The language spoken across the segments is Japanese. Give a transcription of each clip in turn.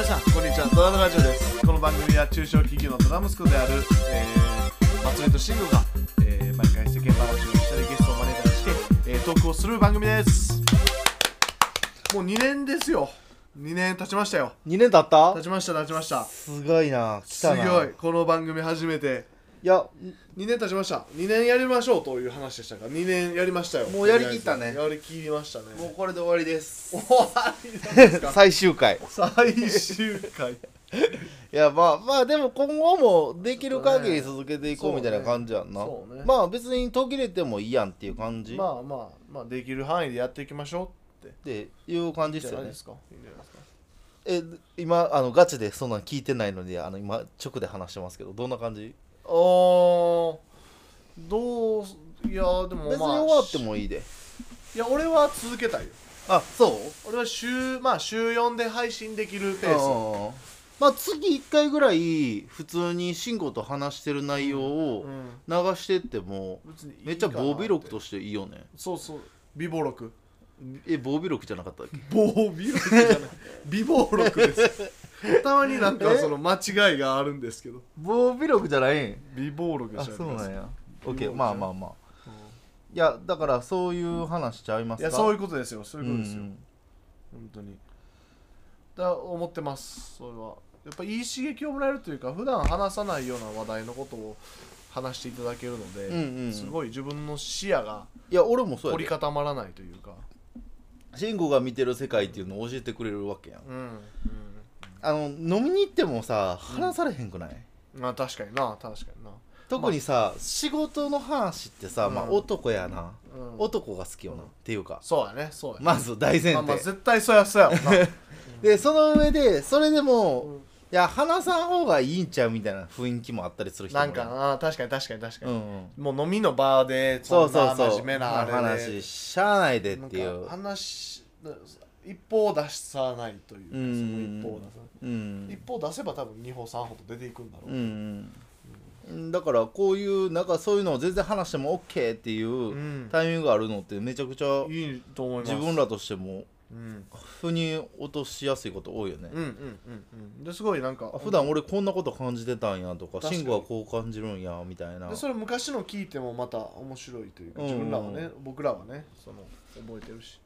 皆さんこんにちは。ドラドラジオです。この番組は中小企業のドラ息子である、えー、松根と慎吾が、えー、毎回世間話をしたりゲストを招いたりして、えー、トークをする番組です。もう2年ですよ。2年経ちましたよ。2年経った？経ちました経ちました。すごいな。来すごい。この番組初めていや2年経ちました。2年やりましょうという話でしたから2年やりましたよ。もうやりきったね。やりきりましたね。もうこれで終わりです。終わりですか？最終回。最終回。いやまあまあでも今後もできる限り続けていこうみたいな感じやんな、そうね。まあ別に途切れてもいいやんっていう感じ、まあまあまあできる範囲でやっていきましょうって。っていう感じですよね。え今あのガチでそんなん聞いてないのであの今直で話してますけどどんな感じ？あーどういやでも別にまあ終わってもいいで。いや俺は続けたいよ。あそう？俺は週まあ週4で配信できるペース。うんまあ月1回ぐらい普通に慎吾と話してる内容をうん流してってもめっちゃ防備録としていいよね。そうそう。美貌録。え防備録じゃなかったっけ？防備録じゃない。美貌録ですたまになんかえ？その間違いがあるんですけど。防備録じゃないん？美貌録であしたそうなんや。まあまあまあ。いやだからそういう話ちゃいますか？いやそういいうことですよ。そういうことですよ、ん本当に。だ思ってます。それは。やっぱいい刺激をもらえるというか普段話さないような話題のことを話していただけるので、うんうんうん。すごい自分の視野がいや俺もそうや凝りで固まらないというか。慎吾が見てる世界っていうのを教えてくれるわけやんうん、あの飲みに行ってもさ話されへんくない、うん、まあ確かにな確かにな。特にさ、仕事の話ってさ、まあうん男やな、うん。男が好きよな、っていうか。そうやねそうやね。まず大前提、まあまあ絶対そうやそうやも ん。なでその上でそれでも、うん。いや話さん方がいいんちゃうみたいな雰囲気もあったりする人もなんかな確かに確かに確かに、うんうん。もう飲みの場でそそなうんそうそう。真面目なあれで。話しゃあないでっていなんうか話一方を出さないというか、うん。その一方を出さうん。ない一方出せば多分2歩3歩と出ていくんだろう、うんうん。だからこういうなんかそういうのを全然話しても OK っていううん。タイミングがあるのってめちゃくちゃ自分らとしてもうん。腑に落としやすいこと多いよね。うんうんうんうん。ですごいなんかあ普段俺こんなこと感じてたんやとか慎吾はこう感じるんやみたいな。でそれ昔の聞いてもまた面白いというかうん自分らはね、僕らはねその覚えてるし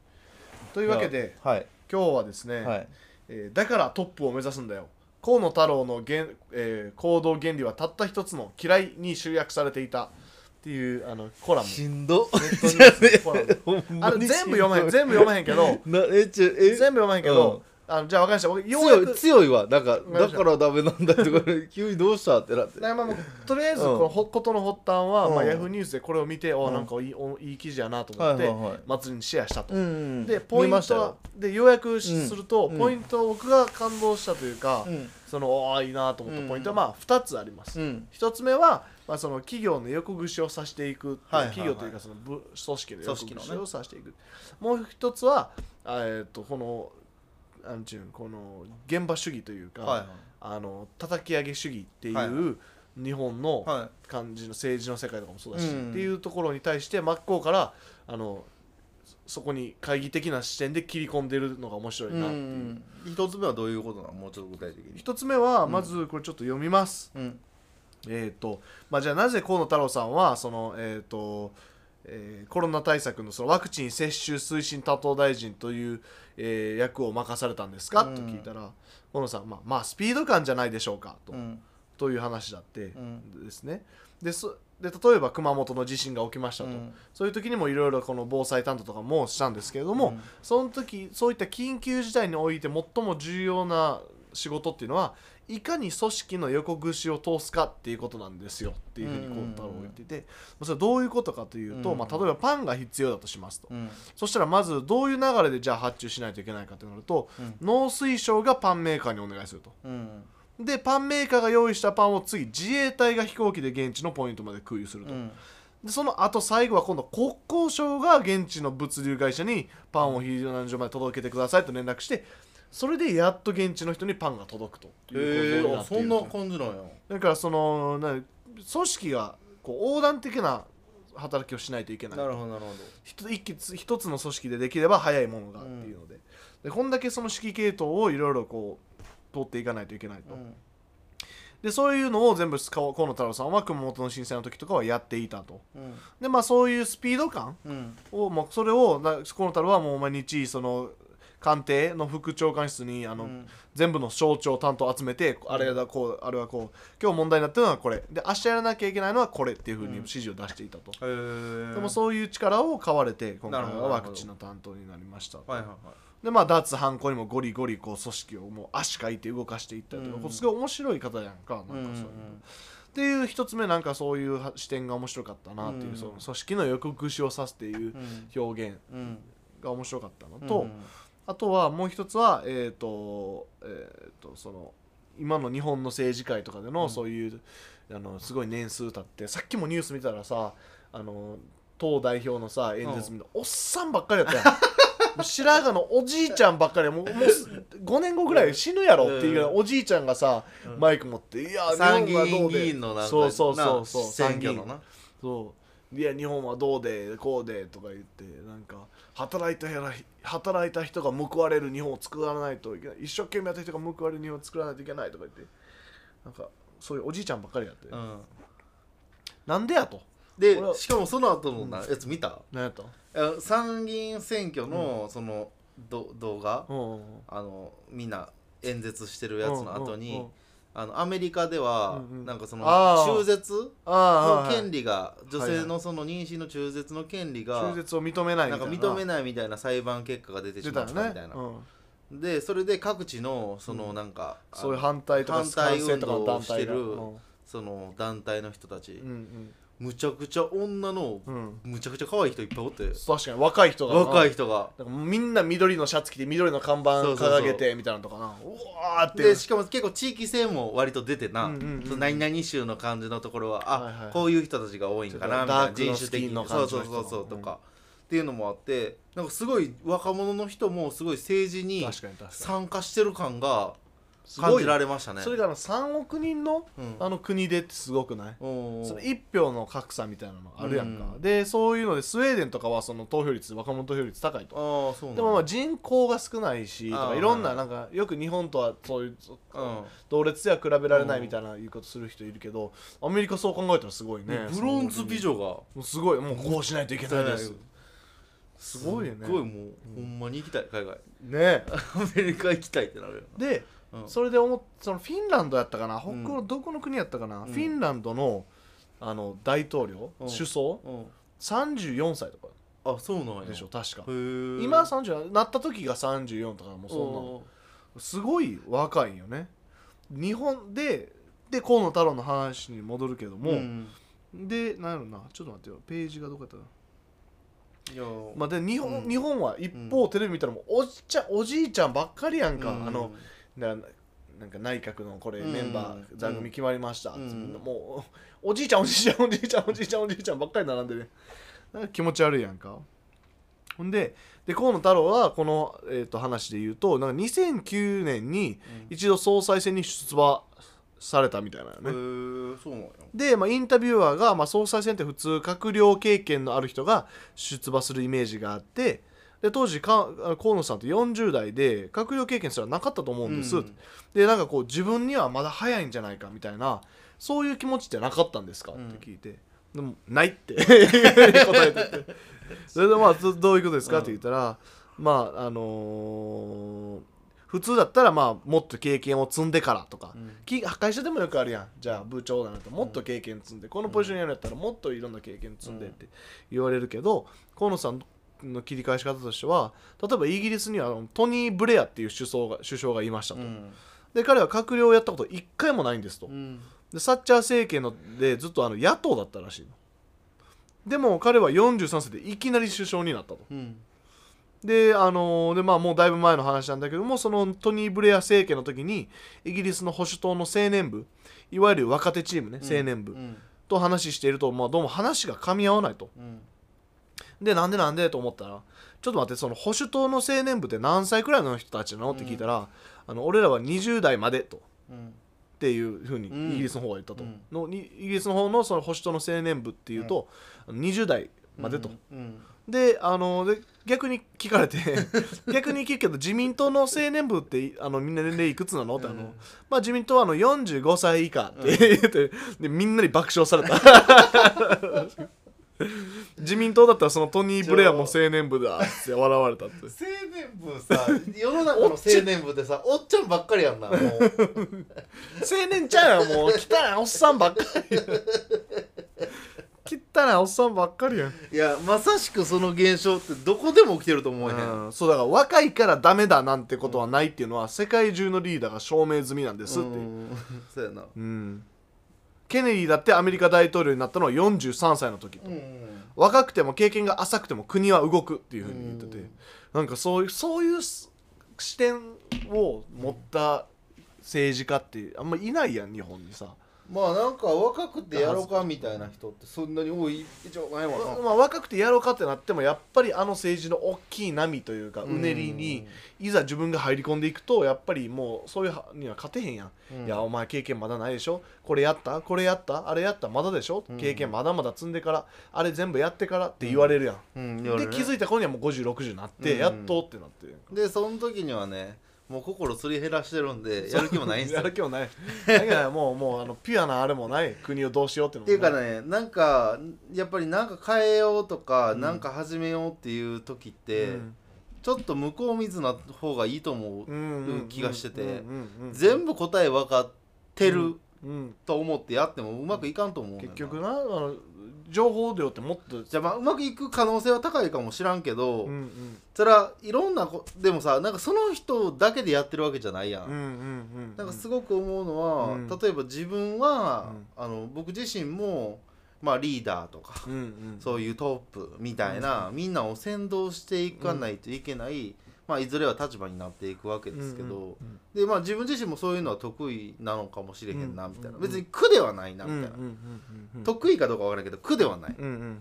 というわけではい。今日はですね、はい。えーだからトップを目指すんだよ。河野太郎の原、えー行動原理はたった一つの嫌いに集約されていた。っていうあのコラム。しんど。ネットニュースのコラム。ほんまにあの全部読まへんし全部読まへんけど全部読まへんけど、あのじゃあ分かりました。僕ようや強いく強いわ。なんかだからダメなんだとか急にどうしたってなって。まあもうとりあえずうん。このほことの発端は、まあ、うん。ヤフーニュースでこれを見て、おうん。なんかいいおいい記事やなと思って、はいはいはい。祭りにシェアしたと、うんでポイントで要約しうんすると、うん。ポイント僕が感動したというか、うん。そのおーいいなと思ったポイントはまあ2つあります、うん。一つ目は、まあ、その企業の横串をさしていく、はいはいはい。企業というかその部組織の横串をさしていく、もう一つはあえー、とこのなんちゅうんこの現場主義というか、はいあの叩き上げ主義っていう、はい日本のは感じの政治の世界とかもそうだし、うん。っていうところに対して真っ向からあのそこに懐疑的な視点で切り込んでるのが面白いいなっていう、うん一つ目はどういうことなの？もうちょっと具体的に。一つ目はうん。まずこれちょっと読みます、うん。えっ、とまあじゃあなぜ河野太郎さんはそのえっ、とえーコロナ対策のそのワクチン接種推進担当大臣という、えー役を任されたんですか、うん。と聞いたら河野さん、まあ、まあスピード感じゃないでしょうか？と,、うん。という話だってうん。ですね。でそで例えば熊本の地震が起きましたと、うん。そういう時にもいろいろこの防災担当とかもしたんですけれども、うん。その時そういった緊急事態において最も重要な仕事っていうのはいかに組織の横串を通すかっていうことなんですよ。っていうふうにうんこう太郎は言っていて、それはどういうことかというと、うん。まあ、例えばパンが必要だとしますと、うん。そしたらまずどういう流れでじゃあ発注しないといけないかとなると、うん。農水省がパンメーカーにお願いすると。うん。でパンメーカーが用意したパンを次自衛隊が飛行機で現地のポイントまで空輸すると、うん。でその後最後は今度国交省が現地の物流会社にパンを避難所まで届けてくださいと連絡してそれでやっと現地の人にパンが届くとへえあそんな感じなんや。だからそのな組織がこう横断的な働きをしないといけない。なるほどなるほひと一気一つの組織でできれば早いものがっていうので,、でこんだけその指揮系統をいろいろこう通っていかないといけないと、うん。でそういうのを全部河野太郎さんは熊本の震災の時とかはやっていたと。うん。でまあそういうスピード感うん。をもうそれをな河野太郎はもう毎日その官邸の副長官室にあの、うん。全部の省庁担当集めてあれだこうあれはこう今日問題になってるのはこれ。で明日やらなきゃいけないのはこれっていうふうに指示を出していたと、へー。でもそういう力を買われて今回はワクチンの担当になりましたはいはいはい。でまあ脱犯行にもゴリゴリこう組織をもう足かいて動かしていったりと。か、うん。すごい面白い方やんかなんかそういうの、っていう一つ目なんかそういうは視点が面白かったなっていう、うん。その組織の抑止を指すっていううん。表現うんが面白かったのと、うんあとはもう一つはえっ、とえっ、とその今の日本の政治界とかでのうん。そういう、あのすごい年数経ってさっきもニュース見たらさあの党代表のさ演説見たら、おっさんばっかりやったやん。白髪のおじいちゃんばっかりやもうもうす5年後ぐらい死ぬやろっていうようなおじいちゃんがさ、うん。マイク持って「いや参議院日本はどうで。議員のなんかそうそうそうそう。な選挙のな。そういや日本はどうでこうでとか言ってなんか働いた働いた人が報われる日本を作らないといけない。一生懸命やった人が報われる日本を作らないといけないとか言って。なんかそういうおじいちゃんばっかりやって、うん。なんでやと。でしかもその後のなやつ見た？なんやとえ参議院選挙のそのど動画？うんうんあのみんな演説してるやつの後うんうんうにんあのアメリカではうんうん。なんかその中絶の権利が女はいはい。利のその妊娠の中絶の権利が中絶を認めないなんかみたいな。認めないみたいな裁判結果が出てしまったみたいな、うん、でそれで各地のそのなんか、あのそういう反対とか反対運動をしてるその団体の人たち、うんむちゃくちゃ女のうん。うんむちゃくちゃ可愛い人いっぱいおって。確かに若い人がな。若い人が。なんかみんな緑のシャツ着て緑の看板そうそうそう。掲げてみたいなのとかな。うわーって。でしかも結構地域性も割と出てな、うんうんうん。うんその何々州の感じのところはあ、はいはい。こういう人たちが多いんかなみたいな人種的スキンのにそうそう感じの人そうそうとか、っていうのもあってなんかすごい若者の人もすごい政治に確かに確かに。参加してる感が感じられましたね。それがあの3億人のうん。あの国でってすごくない？その1票の格差みたいなのあるやんか、うん。でそういうのでスウェーデンとかはその投票率若者投票率高いと。でもまあ人口が少ないしとかいろんななんかよく日本とはそういううん。同列では比べられないみたいな言うことする人いるけどアメリカそう考えたらすごいね。ブロンズ美女が。もうすごい。もうこうしないといけないです。うんすごいよね。すごいもう、ほんまに行きたい海外。ね。アメリカ行きたいってなるよでうん。それで思っそのフィンランドやったかな、うん。北欧どこの国やったかな、うん。フィンランドのあの大統領、うん。首相？うん。34歳とか。あそうなんや。でしょ確か。へー。今は30なった時が34とかもうそんなすごい若いよね。日本でで河野太郎の話に戻るけども、うんでなんやろな。ちょっと待ってよ。ページがどこやったかいや。まあ、で日本、うん。日本は一方テレビ見たらもうおじちゃんおじいちゃんばっかりやんか、うん。あのななんか内閣のこれうんメンバー座組決まりました、うん。もうおじいちゃんおじいちゃんおじいちゃんおじいちゃんおじいちゃんばっかり並んでね。なんか気持ち悪いやんか。ほんでで河野太郎はこの、えー、と話で言うとなんか2009年に一度総裁選に出馬されたみたいなのへね、うなんや。で、まあ、インタビュアーが、まあ、総裁選って普通閣僚経験のある人が出馬するイメージがあってで当時か河野さんって40代で閣僚経験すらなかったと思うんです、うん。でなんかこう自分にはまだ早いんじゃないかみたいなそういう気持ちってなかったんですか、うん。って聞いて。でもないって。答えてて。それでまあどどういうことですか、うん。って言ったらまああのー普通だったらまあもっと経験を積んでからとか、うん。き会社でもよくあるやん。じゃあ部長だなともっと経験積んで、このポジションやるんやったらもっといろんな経験積んでって言われるけど、河野さんの切り返し方としては例えばイギリスにはトニー・ブレアっていう首相が首相がいましたと、うん。で彼は閣僚をやったこと一回もないんですと、うん。でサッチャー政権のでずっとあの野党だったらしいの。でも彼は43歳でいきなり首相になったと。うん。であのーでまあもうだいぶ前の話なんだけどもそのトニー・ブレア政権の時にイギリスの保守党の青年部いわゆる若手チームね青年部、うん。と話していると、まあ、どうも話が噛み合わないと。うんでなんでなんでと思ったらちょっと待ってその保守党の青年部って何歳くらいの人たちなの？って聞いたら、あの俺らは20代までと。うん。っていうふうにうん。イギリスの方が言ったと、うん。のにイギリスの方のその保守党の青年部っていうと、あの20代までと、うん。であので逆に聞かれて 逆に聞くけど自民党の青年部ってあのみんな年齢いくつなの？ってあの、うん。まあ、自民党はあの45歳以下って言って、でみんなに爆笑された 自民党だったらそのトニー・ブレアも青年部だって笑われたって。青年部さ世の中の青年部でさおっちゃんばっかりやんなもう。青年ちゃうやんもう汚いおっさんばっかり 汚いおっさんばっかりやん。いやまさしくその現象ってどこでも起きてると思うねん。うんそうだから若いからダメだなんてことはないっていうのは世界中のリーダーが証明済みなんですっていう、うんそうやな。うんケネディだってアメリカ大統領になったのは43歳の時と、うん若くても経験が浅くても国は動くっていうふうに言ってて、うんなんかそういうそういうす視点を持った政治家ってあんまいないやん日本にさ、まあなんか若くてやろうかみたいな人ってそんなに多いじゃないわな。まあ、若くてやろうかってなってもやっぱりあの政治の大きい波というかうねりにいざ自分が入り込んでいくとやっぱりもうそういうはには勝てへんやん、うん。いやお前経験まだないでしょ？これやった？これやった？あれやった？まだでしょ、うん。経験まだまだ積んでからあれ全部やってからって言われるやん、うん。で気づいいた頃にはもう5060になって、うん。やっとってなって。でその時にはねもう心すり減らしてるんでやる気もないんですよ。やる気もない。だからもうもうあのピュアなあれもない国をどうしようっていうっていうかねなんかやっぱりなんか変えようとか、うん。なんか始めようっていう時って、うん。ちょっと向こう水な方がいいと思う、うん気がしてて全部答え分かってるうん。と思ってやってもうまくいかんと思う結局なあの情報量ってもっとじゃあまあうまくいく可能性は高いかもしらんけど、うんうん。それはいろんなこでもさなんかその人だけでやってるわけじゃないやん、うんうんうんなんかすごく思うのは、うん。例えば自分は、あの僕自身も、まあ、リーダーとか、うんうんそういうトップみたいな、みんなを先導していかないといけない、まあ、いずれは立場になっていくわけですけど、うんうんでまあ、自分自身もそういうのは得意なのかもしれへんなみたいな、うん別に苦ではないなみたいな、うんうんうんうん得意かどうかわからないけど苦ではない。うんうんうん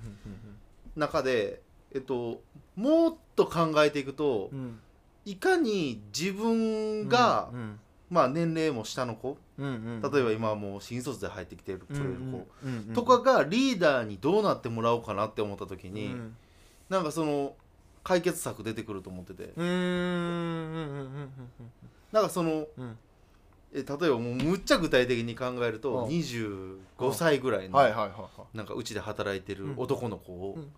中で、えっと、もっと考えていくとうん。うんいかに自分が、うんまあ、年齢も下の子うんうん例えば今はもう新卒で入ってきてるる子、うんうん。とかがリーダーにどうなってもらおうかなって思った時に、うん。なんかその解決策出てくると思ってて。うんうんうんうんなんかそのうん。え例えばもうむっちゃ具体的に考えるとうん。25歳ぐらいのはいはいはいはい。なんかうちで働いてるうん。男の子をうん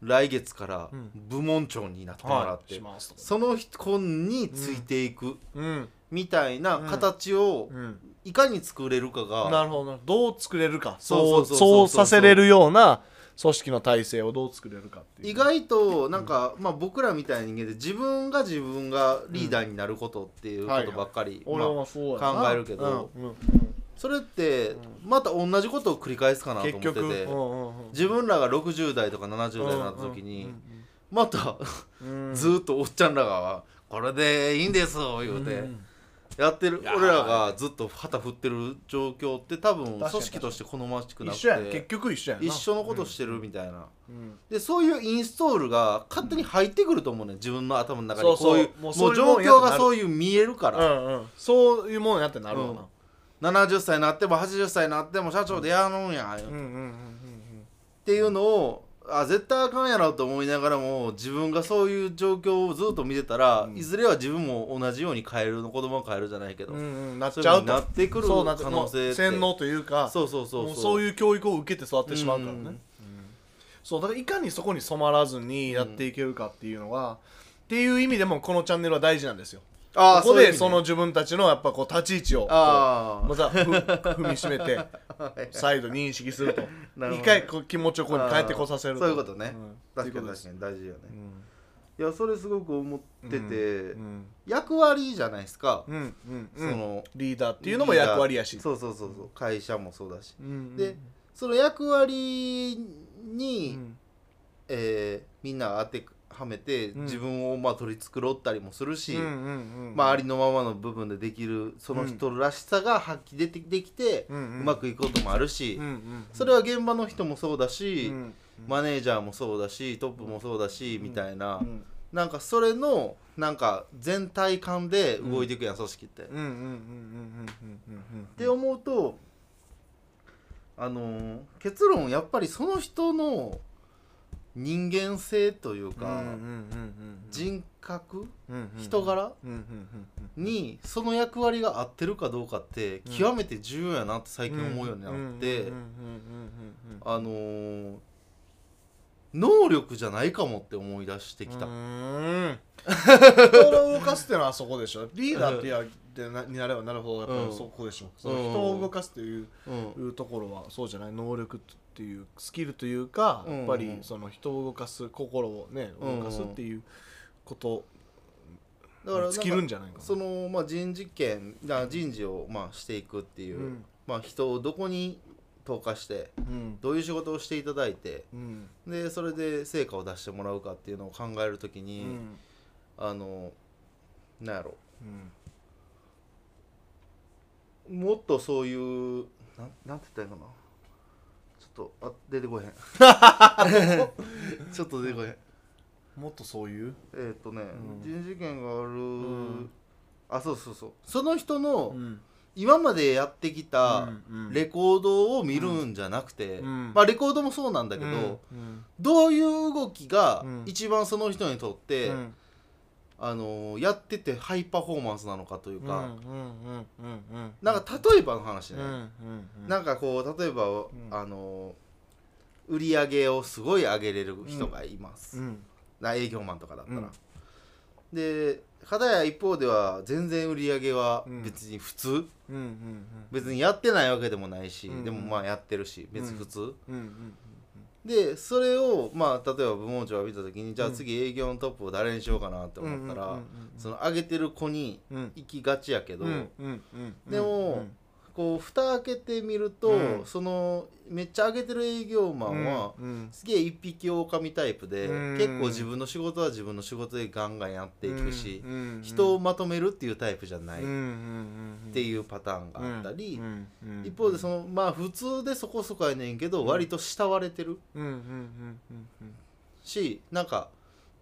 来月からうん。部門長になってもらはいってしますと。その子についていくうん。みたいな形をうん。いかに作れるかがなるほどなど。う作れるか。そうそそううそう。そうそうさせれるような組織の体制をどう作れるかっていう。意外となんか、まあ、僕らみたいな人間で自分が自分がリーダーになることっていうことばっかり、俺まあ考えるけど。それってまた同じことを繰り返すかなと思ってて。自分らが60代とか70代になった時にまた ずーっとおっちゃんらが「これでいいんです」言うて。うんやってる。俺らがずっと旗振ってる状況って多分組織として好ましくなく一緒やん。結て局一緒やんな。一緒のことしてるみたいな。うん。でそういうインストールが勝手に入ってくると思うね自分の頭の中に。こういうももう状況がそういう見えるかうら、んうん。そういうもんやってなるわな。70歳になっても80歳になっても社長でやるんや、っうんうんうんていうのをあ絶対あかんやろと思いながらも自分がそういう状況をずっと見てたら、うん。いずれは自分も同じように変えるの子供が変えるじゃないけど、うんうん。うんなっちゃうと。なってくる可能性って。洗脳というかそうそうそうそう。そういう教育を受けて育ってしまうからね、うんそうだからいかにそこに染まらずにやっていけるかっていうのが、っていう意味でもこのチャンネルは大事なんですよ。ああここでその自分たちのやっぱこう立ち位置をまたふ 踏みしめて。あ再度認識すると。なるほど一回こう気持ちをここに帰ってこさせるそういうことね、ん。確かに確かに。大事よね、うん。いやそれすごく思ってて、うん。役割じゃないですか、うん。うん。そのリーダーっていうのも役割やし。そうそうそうそう。会社もそうだし。うん。でその役割うに、ん。えーみんなが当てはめて、うん。自分をまあ取り繕ったりもするし、うんうんうんまあ、ありのままの部分でできるその人らしさが発揮でてできて、ううん。まくいくこともあるし、うんうんそれは現場の人もそうだし、うんマネージャーもそうだしトップもそうだし、みたいな、うんなんかそれのなんか全体感で動いていくやん、組織って。うんうんうんうんうんうんうん。って思うとあのー結論やっぱりその人の人間性といううんか、人格？人柄？にその役割が合ってるかどうかってうん。極めて重要やなって最近思うようになってあのー能力じゃないかもって思い出してきた。人を動かすっていうのはそこでしょ。リーダーってなになればなるほどやっぱうんりそこでしょ、その人を動かすっていうところはそうじゃない？能力っていうスキルというか、うんやっぱりその人を動かす心をねうん動かすっていうこと。だから尽きるんじゃないかな。その、まあ、人事権だ人事を、まあ、していくっていう、うん。まあ、人をどこに投下してうん。どういう仕事をしていただいてうん。でそれで成果を出してもらうかっていうのを考えるときうに、ん。あのなんやろ。うん。もっとそういうなんなんて言ったらいいかなちょっとあ出てこへん。ちょっと出てこへん。もっとそういう、えっ、とね、うん。人事権がある、ん。あそうそうそう。その人のん、今までやってきたうんレコードを見るんじゃなくて、うん。まあレコードもそうなんだけど、うん。どういう動きがうん。一番その人にとって、うんあのーやっててハイパフォーマンスなのかというか、なんか例えばの話ね、なんかこう例えば、ん。あのー売り上げをすごい上げれる人がいます、うん。な営業マンとかだったら、うん。で片や一方では全然売り上げはうん別に普通、別にやってないわけでもないし、うん。でもまあやってるし別に普通、でそれをまあ例えば部門長が見た時にじゃあ次営業のトップを誰にしようかなってうん思ったら、その上げてる子にうん行きがちやけど、でもこう蓋開けてみると、うん。そのめっちゃ上げてる営業マンは、うんすげえ一匹狼タイプで、うん。結構自分の仕事は自分の仕事でガンガンやっていくし、うんうん人をまとめるっていうタイプじゃないっうんうんうん。ていうパターンがあったり、うんうん一方でそのまあ普通でそこそこやねんけど、割と慕われてるうんうんうんうんしなんか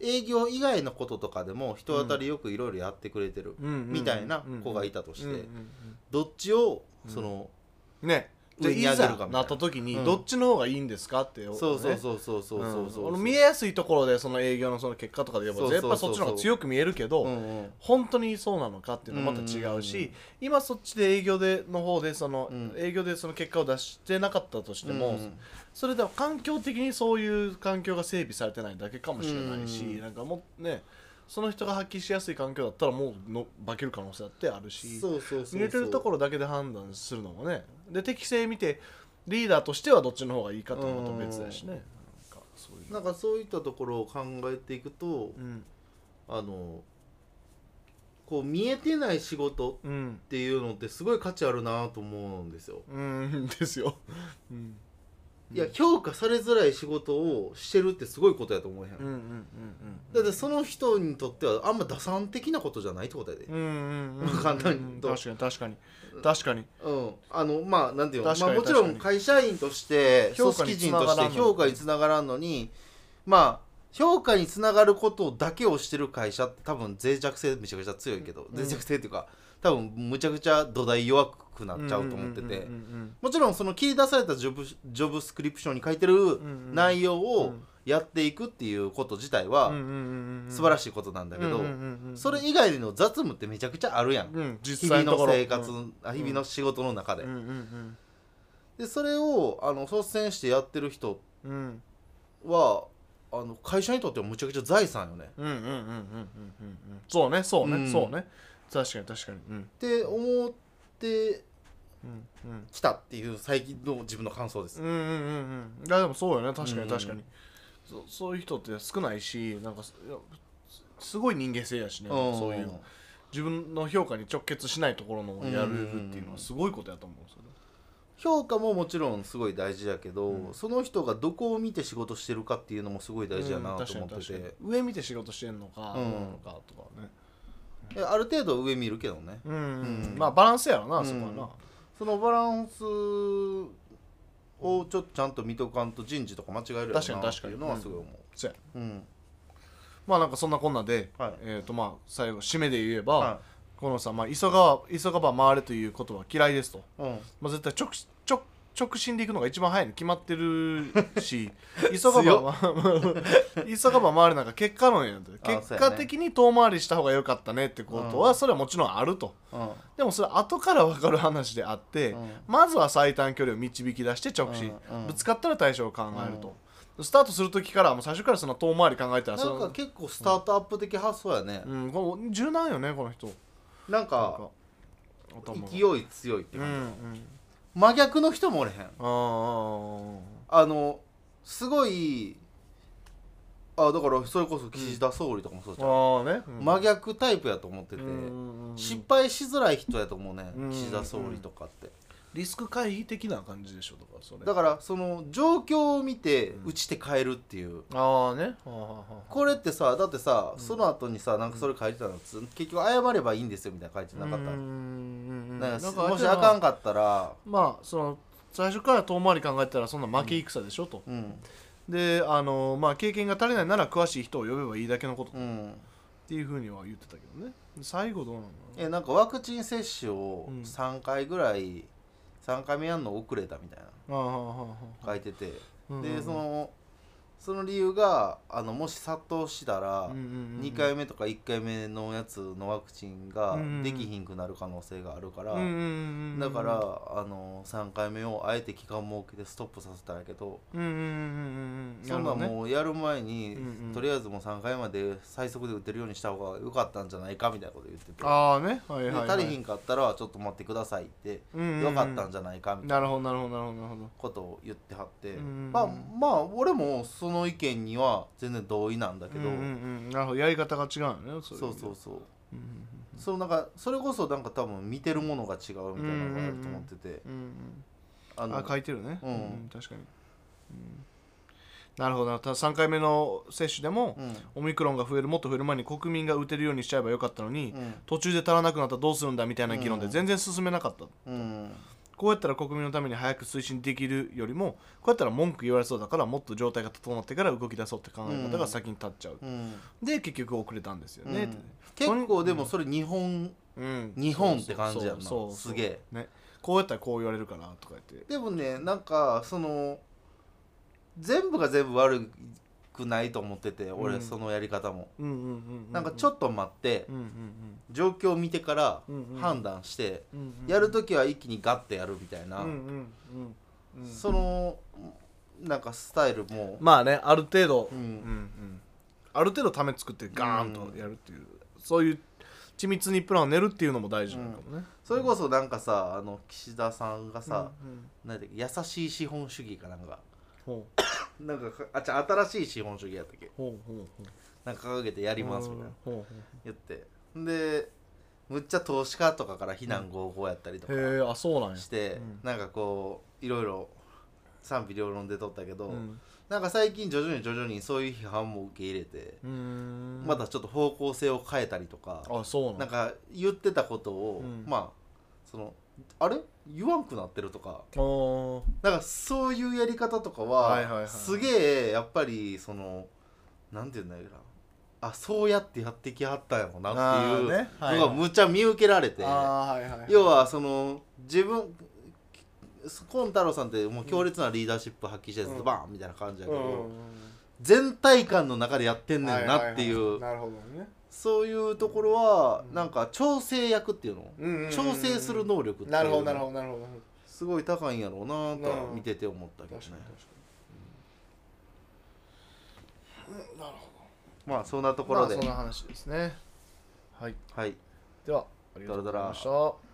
営業以外のこととかでも人当たりよくいろいろやってくれてる、うん。うんみたいな子がいたとして、うんうんどっちをうんその、うんね。じゃあ上に上げるかみたいな。なった時にうん。どっちの方がいいんですかってそうそううそうそうそうそう。そう、見えやすいところでその営業のその結果とかで言えばそうそうそうやっぱそっちの方が強く見えるけど、うんうん。本当にそうなのかっていうのはまた違うし、うんうん。うん今そっちで営業での方でその、うん。営業でその結果を出してなかったとしても、うんそれでは環境的にそういう環境が整備されてないだけかもしれないし、うんなんかもうねその人が発揮しやすい環境だったらもうの化ける可能性だってあるしそうそうそうそう。見れてるところだけで判断するのもね。で適性見てリーダーとしてはどっちの方がいいかっていうのと別だしね、なんかそういったところを考えていくとうん。あのこう見えてない仕事っうん。ていうのってすごい価値あるなと思うんですよ、うんですよ、うん、いや評価されづらい仕事をしてるってすごいことやと思えへん、うんうんうんだってその人にとってはあんま打算的なことじゃないってことやで。うんうんうんうん簡単に言うと。確かに確かに。確かに。うん、あのまあなんていうの、まあ、もちろん会社員として組織人として評価につながらんのにまあ評価につながることだけをしてる会社って多分脆弱性めちゃくちゃ強いけど、うん。脆弱性っていうか多分むちゃくちゃ土台弱くなっちゃうと思ってて、うんうんうんもちろんその切り出されたジョブジョブスクリプションに書いてるうんうん内容をうんやっていくっていうこと自体はうんうんうんうん素晴らしいことなんだけど、うんうんうんうんそれ以外の雑務ってめちゃくちゃあるやん、うん。日実々の生活、あ日々の仕事の中で、うんうんでそれをあの率先してやってる人うんうんはあの会社にとってはむちゃくちゃ財産よね。うんうんうんうんうんうん。うんそうねそうね、うん。そうね。確かに確かに。うん。って思ってうんうん。きたっていう最近の自分の感想です、うんうんうんうん。いやでもそうよね。確かうんに確かに、そそういう人って少ないしなんかすごい人間性やしね、うん。そういう自分の評価に直結しないところのをやるっていうのはすごいことやと思うんですよね。評価ももちろんすごい大事だけど、うん。その人がどこを見て仕事してるかっていうのもすごい大事だなと思ってて。に確か、に。上見て仕事してんのか、うん。どうなのかとかね。えある程度上見るけどね。うん、うん。うんまあバランスやろな、うん。そこはな。そのバランスをちょっとちゃんと見とかんと人事とか間違えるやろな。確かに確かに。っていうのはすごい思そうや。う、うん。まあなんかそんなこんなで、はい。えっ、とまあ最後締めで言えば、はこのさ、まあ、急がば急がば回れということは嫌いですと、いうん。まあ、絶対直直直進で行くのが一番早いに決まってるし 急がば急がば回るなんか結果論やん結果的に遠回りした方が良かったねってことは、うん。それはもちろんあると。うん。でもそれ後から分かる話であって、うん。まずは最短距離を導き出して直進、うん。うん。ぶつかったら対象を考えると、スタートする時からもう最初からその遠回り考えたらなんか結構スタートアップ的発想やね、うん、この柔軟よねこの人。なんか勢い強いっていううんうか、ん真逆の人もおれへん。あのすごいあだからそれこそ岸田総理とかもそうじゃん、あーね、うん。真逆タイプやと思ってて、うんうんうん失敗しづらい人やと思うね、うん岸田総理とかって、リスク回避的な感じでしょだからそれ。だからその状況を見てうん。打ちて変えるっていう、ああね。はあはあはあ。これってさだってさ、うん。その後にさなんかそれ書いてたの、つ結局謝ればいいんですよみたいな書いてなかった、うんうんうんなんかなんかもしあかんかったら。まあその最初から遠回り考えたらそんな負け戦でしょと、うん。であのまあ経験が足りないなら詳しい人を呼べばいいだけのこと。っうん。ていうふうには言ってたけどね。最後どうなの？えなんかワクチン接種をうん。3回ぐらい3回目やんの遅れたみたいな。書いてて、でそのその理由があのもし殺到したら、うんうんうん2回目とか1回目のやつのワクチンができひんくなる可能性があるから、うんうんうんうんだからあの3回目をあえて期間設けてストップさせたんやけど、うんうんうんうんうん。そんなもうやる前に、うんうんとりあえずもう3回まで最速で打てるようにした方が良かったんじゃないかみたいなこと言ってて、ああね。はいはい、はい、で足りひんかったらちょっと待ってくださいって、うんうんうん。良かったんじゃないかみたいななるほどなるほどなるほどなるほど。ことを言ってはって、うんうん。まあまあ俺もその意見には全然同意なんだけど、うんうんうん。なるほど。やり方が違うよね。それそうそうそう。うんうんそうなんかそれこそなんか多分見てるものが違うみたいなのがあると思ってて、うんうんあのあ書いてるね、うん。確かに、うん。なるほど。なただ3回目の接種でも、うん。オミクロンが増えるもっと増える前に国民が打てるようにしちゃえばよかったのに、うん。途中で足らなくなったらどうするんだみたいな議論でうん全然進めなかった、うんこうやったら国民のために早く推進できるよりもこうやったら文句言われそうだからもっと状態が整ってから動き出そうって考え方が先に立っちゃう、う。ん。で結局遅れたんですよね、うん。結構でもそれ日本うん。日本って感じやんな。そうすげえ。ね。こうやったらこう言われるからとか言って。でもねなんかその全部が全部悪くないと思ってて俺うん。そのやり方も、なんかちょっと待って状況を見てから判断してやるときは一気にガッてやるみたいな、そのなんかスタイルも、まあねある程度、ある程度ため作ってガーンとやるっていう、そういう緻密にプランを練るっていうのも大事なのかもね、それこそなんかさあの岸田さんがさ、うん優しい資本主義かなんかなんかかあじゃ新しい資本主義やったっけ？ほうほうほう。なんか掲げてやりますみたいな。ほうほ言って。でむっちゃ投資家とかから非難合々やったりとかうへえあそうなんや。して、うん。なんかこういろいろ賛否両論でとったけど、うん。なんか最近徐々に徐々にそういう批判も受け入れて、うーん。またちょっと方向性を変えたりとか、あそうなんなんか言ってたことを、うん。まあそのあれ？言わんくなってるとか。なんかそういうやり方とかは,、はいはいはいすげえやっぱりそのなんて言うんだろうな。あそうやってやってきはったんやろなっていうあーね。はいのがむっちゃ見受けられて、はいはいはい。要はその自分コン太郎さんってもう強烈なリーダーシップ発揮してうん。バーンみたいな感じやけど、うん全体感の中でやってんねんなっていう、はははなるほどねそういうところはうんなんか調整役っていうの、うんうんうん調整する能力ってなるほどなるほどなるほどすごい高いんやろうなと見てて思ったけどね。なるほまあそんなとどころで、まあそんな話ですね。はい。はい。ではありがとうございました